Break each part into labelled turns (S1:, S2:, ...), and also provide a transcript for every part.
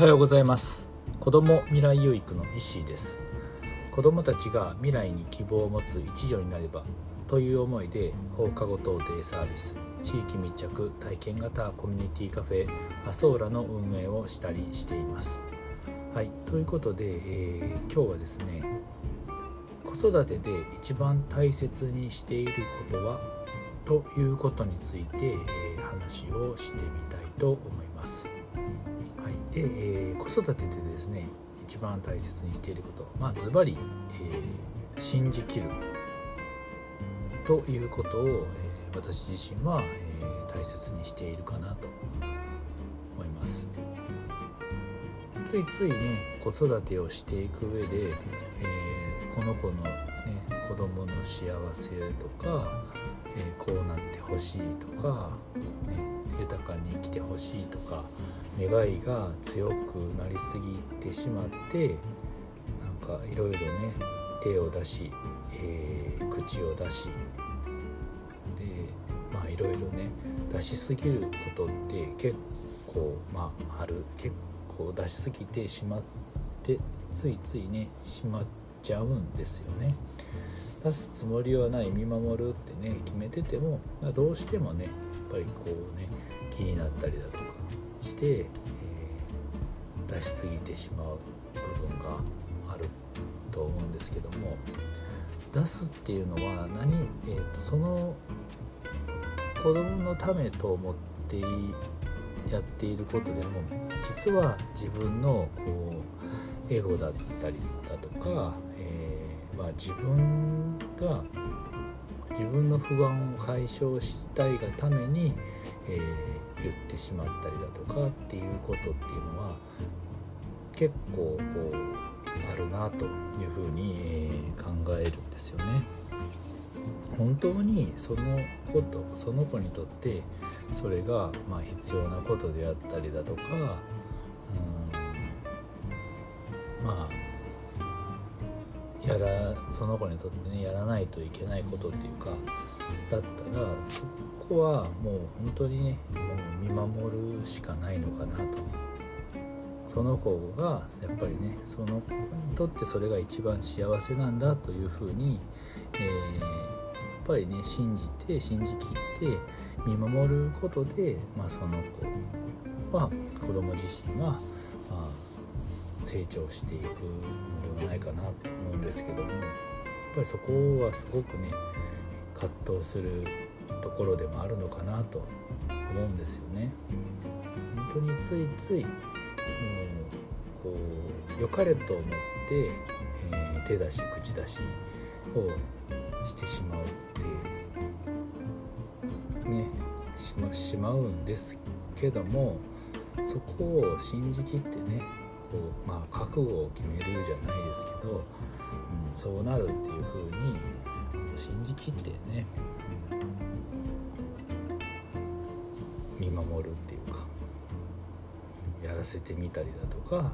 S1: はようございます。子ども未来養育の石井です。子どもたちが未来に希望を持つ一助になればという思いで放課後等デイサービス地域密着体験型コミュニティカフェアソーラの運営をしたりしています。はいということで、えー、今日はですね子育てで一番大切にしていることはということについて、えー、話をしてみたいと思います。で、えー、子育てでですね一番大切にしていること。まあズバリ、信じきる。ということを、えー、私自身は、えー、大切にしているかなと。思います。ついついね子育てをしていく上で、えー、この子の、ね、子供の幸せとか、え、こうなってほしいとか、ね、豊かに生きてほしいとか願いが強くなりすぎてしまってなんかいろいろね手を出し、えー、口を出しでまあいろいろね出しすぎることって結構まあある結構出しすぎてしまってついついねしまっちゃうんですよね。出すつもりはない見守るってね決めてても、まあ、どうしてもねやっぱりこうね気になったりだとかして、えー、出しすぎてしまう部分があると思うんですけども出すっていうのは何、えーと、その子供のためと思ってやっていることでも実は自分のこうエゴだったりだとか、えー、まあ、自分が自分の不安を解消したいがために、えー、言ってしまったりだとかっていうことっていうのは結構こうあるなというふうに、え、考えるんですよね。本当にそのことその子にとってそれがまあ必要なことであったりだとかうんまあやらその子にとってねやらないといけないことっていうかだったらそこはもう本当にねもう見守るしかないのかなと。その子がやっぱりねその子にとってそれが一番幸せなんだというふうに、えー、やっぱりね信じて信じきって見守ることで、まあ、その子は子供自身は、まあ、成長していくのではないかなと思うんですけどもやっぱりそこはすごくね葛藤するところでもあるのかなと思うんですよね。本当についついもうこう良かれと思って、えー、手出し口出しをしてしまうってねしましまうんですけどもそこを信じきってねこうまあ覚悟を決めるじゃないですけど、うん、そうなるっていう風に信じきってね、うん、見守るっていうかやらせてみたりだとか、うんね、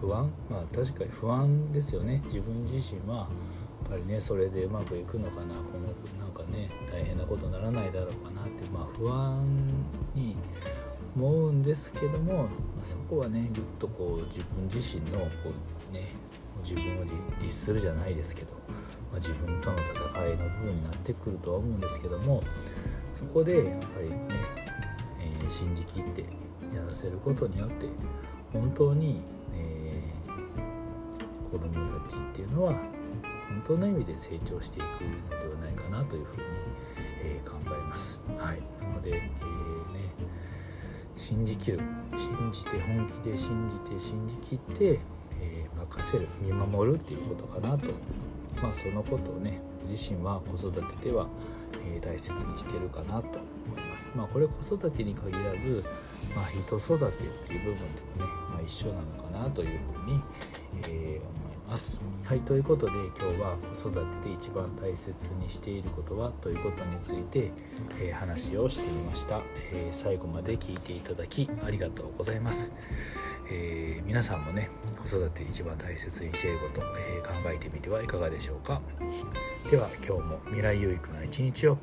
S1: 不安まあ確かに不安ですよね。自分自身はやっぱりねそれでうまくいくのかなこのなんかね大変なことにならないだろうかなってまあ不安に思うんですけども、まあ、そこはねぐっとこう自分自身のこうね自分を律するじゃないですけど、まあ、自分との戦いの部分になってくるとは思うんですけどもそこでやっぱりね、えー、信じきってやらせることによって本当に、えー、子どもたちっていうのは本当の意味で成長していくのではないかなというふうに、えー、考えます。はい、なので、えー、ね信じきる信じて本気で信じて信じきって、えー、任せる見守るっていうことかなとまあそのことをね自身は子育てでは、えー、大切にしてるかなと思います。まあこれ子育てに限らず、まあ、人育てっていう部分でもね、まあ、一緒なのかなというふうに、えー、思ます。はいということで今日は子育てで一番大切にしていることはということについて、えー、話をしてみました、えー、最後まで聞いていただきありがとうございます。えー、皆さんもね子育て一番大切にしていること、え考えてみてはいかがでしょうか。では今日も未来有益な一日を。